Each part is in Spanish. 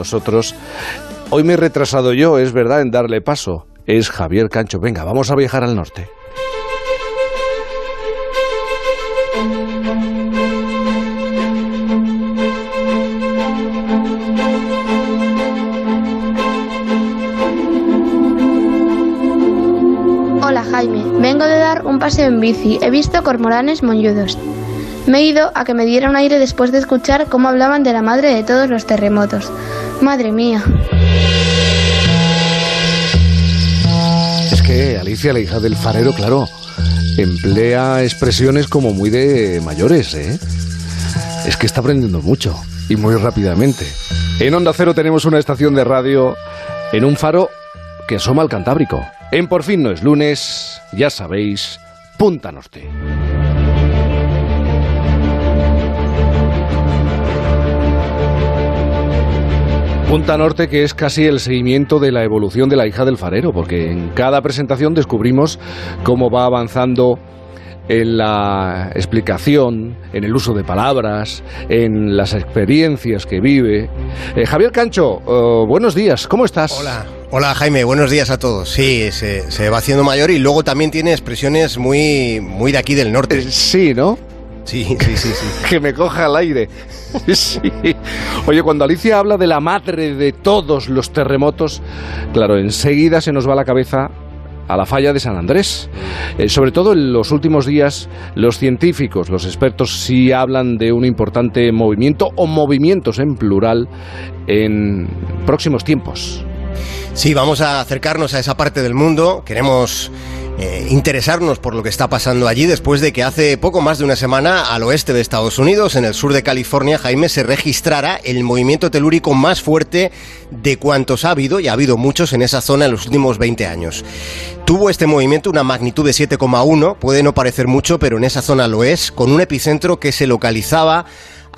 nosotros. Hoy me he retrasado yo, es verdad, en darle paso. Es Javier Cancho. Venga, vamos a viajar al norte. Hola Jaime, vengo de dar un paseo en bici. He visto cormoranes molludos. Me he ido a que me diera un aire después de escuchar cómo hablaban de la madre de todos los terremotos. Madre mía. Es que Alicia, la hija del farero, claro, emplea expresiones como muy de mayores, ¿eh? Es que está aprendiendo mucho y muy rápidamente. En Onda Cero tenemos una estación de radio en un faro que asoma al Cantábrico. En Por fin no es lunes, ya sabéis, Punta Norte. Punta Norte, que es casi el seguimiento de la evolución de la hija del farero, porque en cada presentación descubrimos cómo va avanzando en la explicación, en el uso de palabras, en las experiencias que vive. Eh, Javier Cancho, eh, buenos días, ¿cómo estás? Hola. Hola Jaime, buenos días a todos. Sí, se, se va haciendo mayor y luego también tiene expresiones muy, muy de aquí del norte. Eh, sí, ¿no? Sí, sí, sí, sí. que me coja el aire. Sí. Oye, cuando Alicia habla de la madre de todos los terremotos, claro, enseguida se nos va la cabeza a la falla de San Andrés. Eh, sobre todo en los últimos días, los científicos, los expertos, sí hablan de un importante movimiento o movimientos en plural en próximos tiempos. Sí, vamos a acercarnos a esa parte del mundo. Queremos eh, interesarnos por lo que está pasando allí después de que hace poco más de una semana al oeste de Estados Unidos, en el sur de California, Jaime, se registrara el movimiento telúrico más fuerte de cuantos ha habido, y ha habido muchos en esa zona en los últimos 20 años. Tuvo este movimiento una magnitud de 7,1, puede no parecer mucho, pero en esa zona lo es, con un epicentro que se localizaba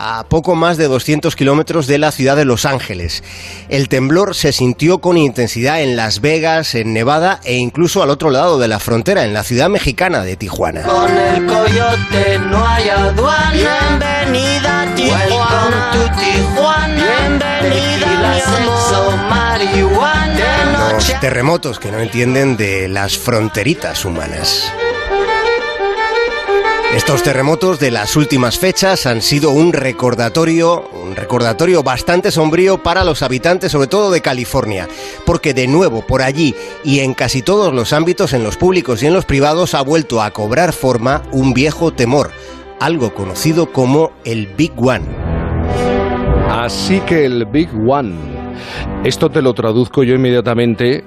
a poco más de 200 kilómetros de la ciudad de Los Ángeles. El temblor se sintió con intensidad en Las Vegas, en Nevada e incluso al otro lado de la frontera, en la ciudad mexicana de Tijuana. Con el coyote no hay aduana. Bienvenida Tijuana. To Tijuana. Bienvenida sexo, marihuana. Los terremotos que no entienden de las fronteritas humanas. Estos terremotos de las últimas fechas han sido un recordatorio, un recordatorio bastante sombrío para los habitantes, sobre todo de California, porque de nuevo por allí y en casi todos los ámbitos, en los públicos y en los privados, ha vuelto a cobrar forma un viejo temor, algo conocido como el Big One. Así que el Big One, esto te lo traduzco yo inmediatamente,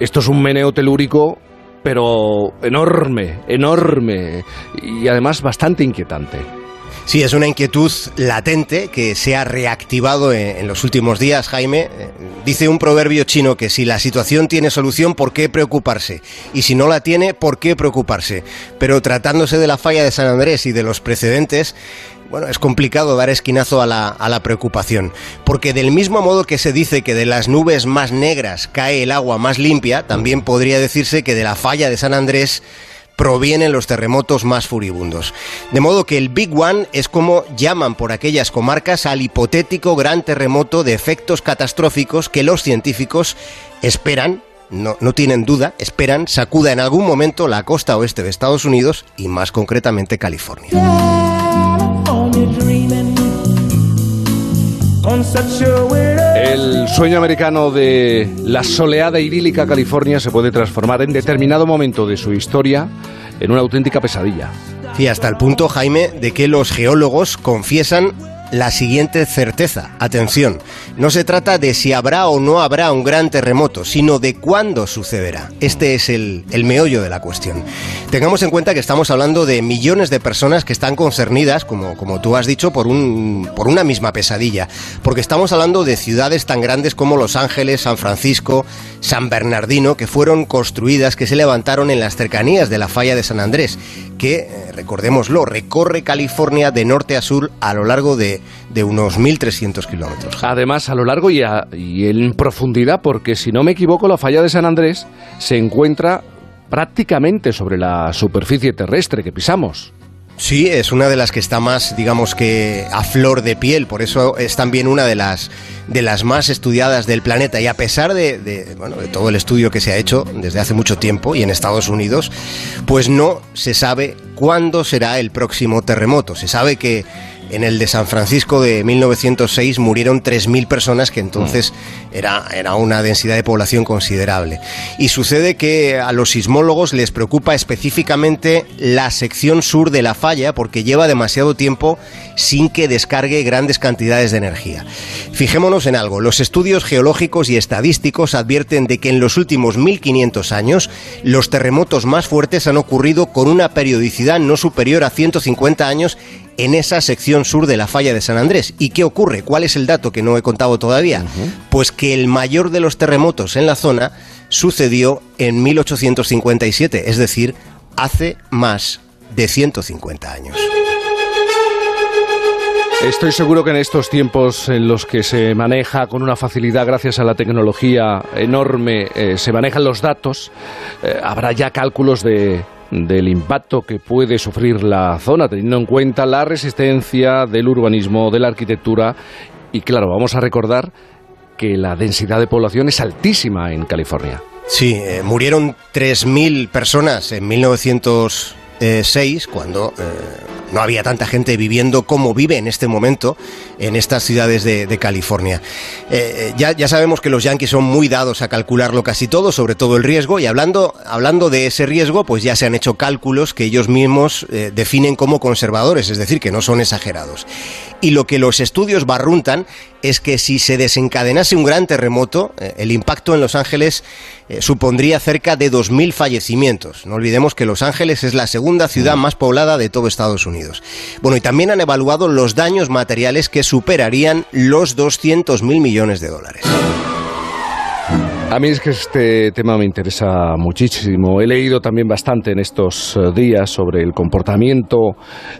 esto es un meneo telúrico pero enorme, enorme y además bastante inquietante. Sí, es una inquietud latente que se ha reactivado en, en, los últimos días, Jaime. Eh, Dice un proverbio chino que si la situación tiene solución, ¿por qué preocuparse? Y si no la tiene, ¿por qué preocuparse? Pero tratándose de la falla de San Andrés y de los precedentes, bueno, es complicado dar esquinazo a la, a la, preocupación, porque del mismo modo que se dice que de las nubes más negras cae el agua más limpia, también podría decirse que de la falla de San Andrés provienen los terremotos más furibundos. De modo que el Big One es como llaman por aquellas comarcas al hipotético gran terremoto de efectos catastróficos que los científicos esperan no, no, tienen duda, esperan sacuda en algún momento la costa oeste de Estados Unidos y más concretamente California. El sueño americano de la soleada idílica California se puede transformar en determinado momento de su historia en una auténtica pesadilla. Sí, hasta el punto, Jaime, de que los geólogos confiesan la siguiente certeza. Atención, no se trata de si habrá o no habrá un gran terremoto, sino de cuándo sucederá. Este es el, el, meollo de la cuestión. Tengamos en cuenta que estamos hablando de millones de personas que están concernidas, como, como tú has dicho, por, un, por una misma pesadilla. Porque estamos hablando de ciudades tan grandes como Los Ángeles, San Francisco, San Bernardino, que fueron construidas, que se levantaron en las cercanías de la falla de San Andrés, que, eh, recordémoslo, recorre California de norte a sur a lo largo de, de unos 1.300 kilómetros. Además, a lo largo y, a, y en profundidad, porque si no me equivoco, la falla de San Andrés se encuentra prácticamente sobre la superficie terrestre que pisamos. Sí, es una de las que está más, digamos que, a flor de piel, por eso es también una de las, de las más estudiadas del planeta. Y a pesar de, bueno, de todo el estudio que se ha hecho desde hace mucho tiempo y en Estados Unidos, pues no se sabe cuándo será el próximo terremoto. Se sabe que en el de San Francisco de 1906 murieron 3.000 personas, que entonces mm. era, era una densidad de población considerable. Y sucede que a los sismólogos les preocupa específicamente la sección sur de la falla porque lleva demasiado tiempo sin que descargue grandes cantidades de energía. Fijémonos en algo, los estudios geológicos y estadísticos advierten de que en los últimos 1500 años los terremotos más fuertes han ocurrido con una periodicidad no superior a 150 años en esa sección sur de la falla de San Andrés. ¿Y qué ocurre? ¿Cuál es el dato que no he contado todavía? Pues que el mayor de los terremotos en la zona sucedió en 1857, es decir, hace más de 150 años. Estoy seguro que en estos tiempos en los que se maneja con una facilidad gracias a la tecnología enorme, eh, se manejan los datos, eh, habrá ya cálculos de del impacto que puede sufrir la zona, teniendo en cuenta la resistencia del urbanismo, de la arquitectura y claro, vamos a recordar que la densidad de población es altísima en California. Sí, eh, murieron 3.000 personas en 1906 cuando eh, no había tanta gente viviendo como vive en este momento en estas ciudades de, California. Eh, ya, ya, sabemos que los yanquis son muy dados a calcularlo casi todo, sobre todo el riesgo, y hablando, hablando de ese riesgo, pues ya se han hecho cálculos que ellos mismos eh, definen como conservadores, es decir, que no son exagerados. Y lo que los estudios barruntan es que si se desencadenase un gran terremoto, eh, el impacto en Los Ángeles supondría cerca de 2.000 fallecimientos. No olvidemos que Los Ángeles es la segunda ciudad más poblada de todo Estados Unidos. Bueno, y también han evaluado los daños materiales que superarían los 200.000 millones de dólares. A mí es que este tema me interesa muchísimo. He leído también bastante en estos eh, días sobre el comportamiento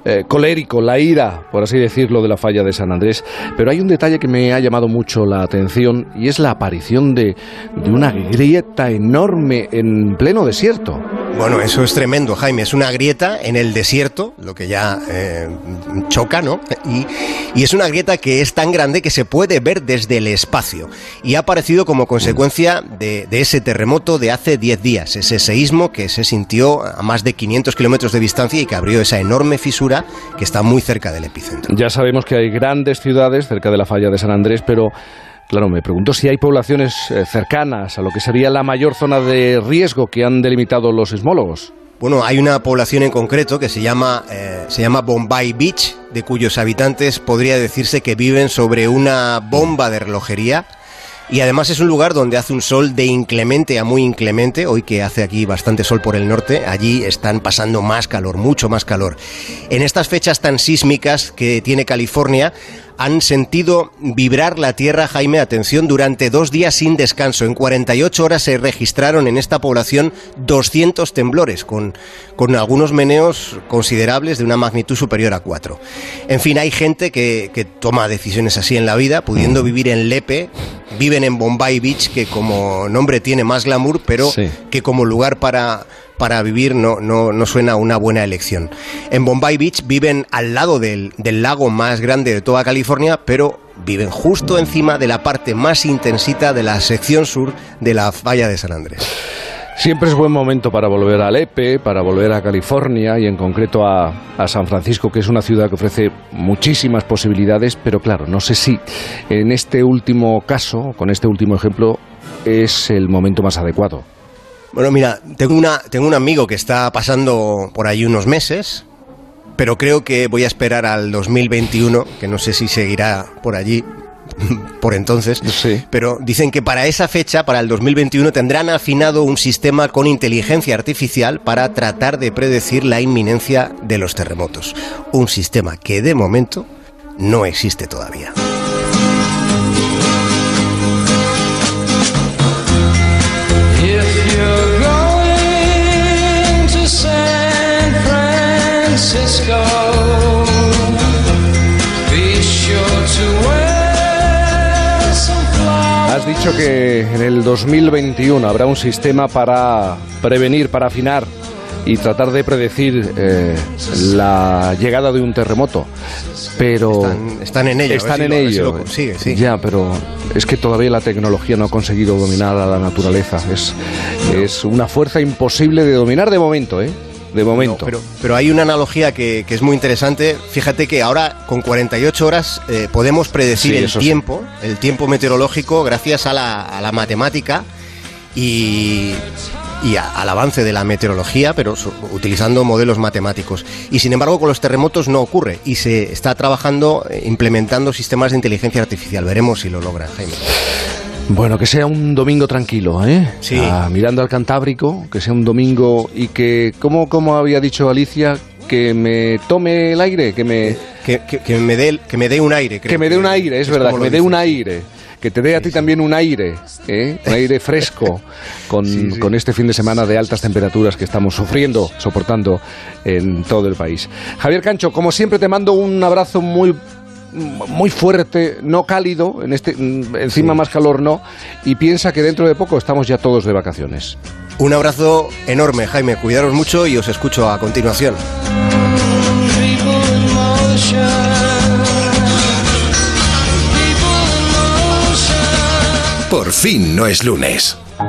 eh, colérico, la ira, por así decirlo, de la falla de San Andrés. Pero hay un detalle que me ha llamado mucho la atención y es la aparición de, de una grieta enorme en pleno desierto. Bueno, eso es tremendo, Jaime. Es una grieta en el desierto, lo que ya eh, choca, ¿no? Y, es una grieta que es tan grande que se puede ver desde el espacio. Y ha aparecido como consecuencia de, de ese terremoto de hace 10 días, ese seísmo que se sintió a más de 500 kilómetros de distancia y que abrió esa enorme fisura que está muy cerca del epicentro. Ya sabemos que hay grandes ciudades cerca de la falla de San Andrés, pero Claro, me pregunto si hay poblaciones eh, cercanas a lo que sería la mayor zona de riesgo que han delimitado los sismólogos. Bueno, hay una población en concreto que se llama, eh, se llama Bombay Beach, de cuyos habitantes podría decirse que viven sobre una bomba de relojería. Y además es un lugar donde hace un sol de inclemente a muy inclemente. Hoy que hace aquí bastante sol por el norte, allí están pasando más calor, mucho más calor. En estas fechas tan sísmicas que tiene California, han sentido vibrar la tierra, Jaime, atención, durante dos días sin descanso. En 48 horas se registraron en esta población 200 temblores, con, con algunos meneos considerables de una magnitud superior a 4. En fin, hay gente que, que toma decisiones así en la vida, pudiendo vivir en Lepe, viven en Bombay Beach, que como nombre tiene más glamour, pero que como lugar para para vivir no, no, no, suena una buena elección. En Bombay Beach viven al lado del, del lago más grande de toda California, pero viven justo encima de la parte más intensita de la sección sur de la falla de San Andrés. Siempre es buen momento para volver a Lepe, para volver a California y en concreto a, a, San Francisco, que es una ciudad que ofrece muchísimas posibilidades, pero claro, no sé si en este último caso, con este último ejemplo, es el momento más adecuado. Bueno, mira, tengo, una, tengo un amigo que está pasando por ahí unos meses, pero creo que voy a esperar al 2021, que no sé si seguirá por allí por entonces, sí. pero dicen que para esa fecha, para el 2021, tendrán afinado un sistema con inteligencia artificial para tratar de predecir la inminencia de los terremotos. Un sistema que de momento no existe todavía. Dicho que en el 2021 habrá un sistema para prevenir, para afinar y tratar de predecir eh, la llegada de un terremoto. Pero están, en ello. Están en ello. sí. Ya, pero es que todavía la tecnología no ha conseguido dominar a la naturaleza. Es, es una fuerza imposible de dominar de momento, ¿eh? De momento. pero, pero, hay una analogía que, es muy interesante. Fíjate que ahora con 48 horas eh, podemos predecir el tiempo, el tiempo meteorológico gracias a la, a la matemática y, y al avance de la meteorología, pero utilizando modelos matemáticos. Y sin embargo, con los terremotos no ocurre y se está trabajando, eh, implementando sistemas de inteligencia artificial. Veremos si lo logra, Jaime. Bueno, que sea un domingo tranquilo, ¿eh? Sí. Ah, mirando al Cantábrico, que sea un domingo y que, ¿cómo, cómo había dicho Alicia? Que me tome el aire, que me... Que, que, me, dé, que me dé un aire. que me dé un aire, es, verdad, que me dé un aire que te dé a ti también un aire, ¿eh? un aire fresco con, con, este fin de semana de altas temperaturas que estamos sufriendo, soportando en todo el país. Javier Cancho, como siempre te mando un abrazo muy muy fuerte, no cálido, en este, encima más calor no, y piensa que dentro de poco estamos ya todos de vacaciones. Un abrazo enorme, Jaime, cuidaros mucho y os escucho a continuación. Por fin no es lunes.